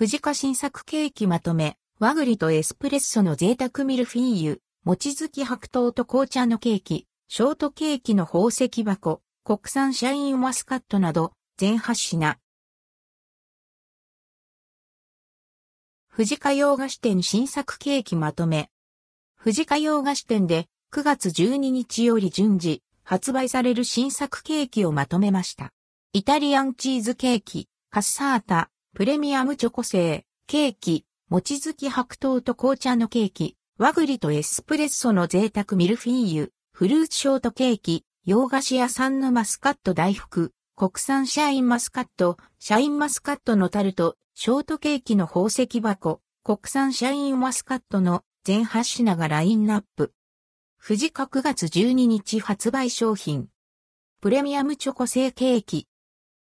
藤家新作ケーキまとめ、和栗とエスプレッソの贅沢ミルフィーユ、餅月き白桃と紅茶のケーキ、ショートケーキの宝石箱、国産シャインマスカットなど、全8品。藤家洋菓子店新作ケーキまとめ。藤家洋菓子店で9月12日より順次発売される新作ケーキをまとめました。イタリアンチーズケーキ、カッサータ、プレミアムチョコ製、ケーキ、餅月白桃と紅茶のケーキ、和栗とエスプレッソの贅沢ミルフィーユ、フルーツショートケーキ、洋菓子屋さんのマスカット大福、国産シャインマスカット、シャインマスカットのタルト、ショートケーキの宝石箱、国産シャインマスカットの全8品がラインナップ。富士9月12日発売商品。プレミアムチョコ製ケーキ。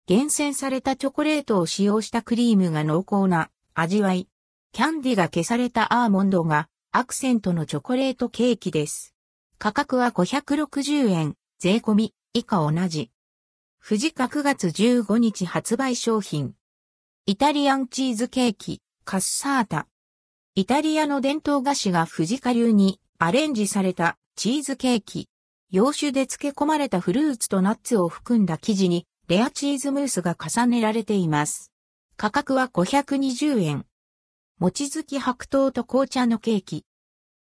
厳選されたチョコレートを使用したクリームが濃厚な味わい。キャンディが消されたアーモンドがアクセントのチョコレートケーキです。価格は560円、税込み、以下同じ。富士家9月15日発売商品。イタリアンチーズケーキ、カッサータ。イタリアの伝統菓子が富士家流にアレンジされたチーズケーキ。洋酒で漬け込まれたフルーツとナッツを含んだ生地にレアチーズムースが重ねられています。価格は520円。餅月き白桃と紅茶のケーキ。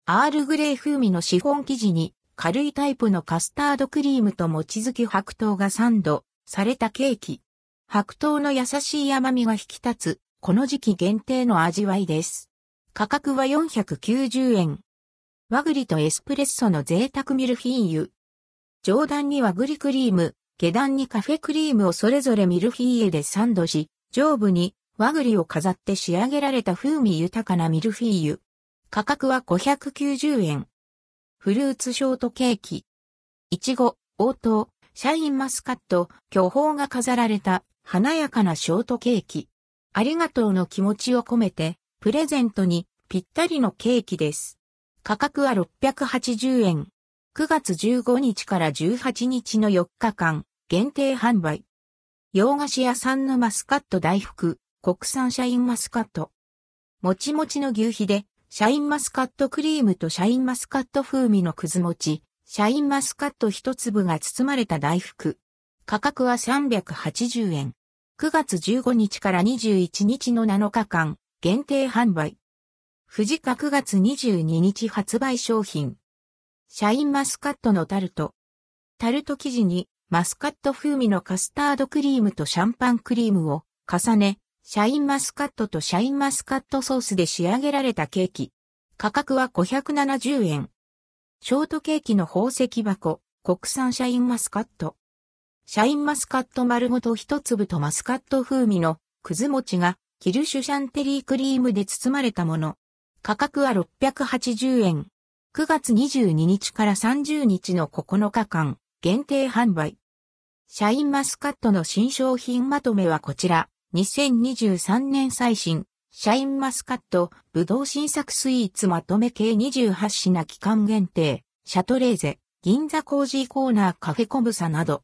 アールグレー風味のシフォン生地に軽いタイプのカスタードクリームと餅月き白桃がサンドされたケーキ。白桃の優しい甘みが引き立つ、この時期限定の味わいです。価格は490円。和栗とエスプレッソの贅沢ミルフィーユ。上段に和栗クリーム、下段にカフェクリームをそれぞれミルフィーユでサンドし、上部に和栗を飾って仕上げられた風味豊かなミルフィーユ。価格は590円。フルーツショートケーキ。いちご、応答、シャインマスカット、巨峰が飾られた華やかなショートケーキ。ありがとうの気持ちを込めて、プレゼントにぴったりのケーキです。価格は680円。9月15日から18日の4日間、限定販売。洋菓子屋さんのマスカット大福、国産シャインマスカット。もちもちの牛皮で、シャインマスカットクリームとシャインマスカット風味のくず餅、シャインマスカット一粒が包まれた大福。価格は380円。9月15日から21日の7日間、限定販売。富士家9月22日発売商品。シャインマスカットのタルト。タルト生地にマスカット風味のカスタードクリームとシャンパンクリームを重ね、シャインマスカットとシャインマスカットソースで仕上げられたケーキ。価格は570円。ショートケーキの宝石箱、国産シャインマスカット。シャインマスカット丸ごと一粒とマスカット風味のくず餅がキルシュシャンテリークリームで包まれたもの。価格は680円。9月22日から30日の9日間、限定販売。シャインマスカットの新商品まとめはこちら。2023年最新、シャインマスカット、ぶどう新作スイーツまとめ計28品期間限定、シャトレーゼ、銀座コージーコーナーカフェコブサなど。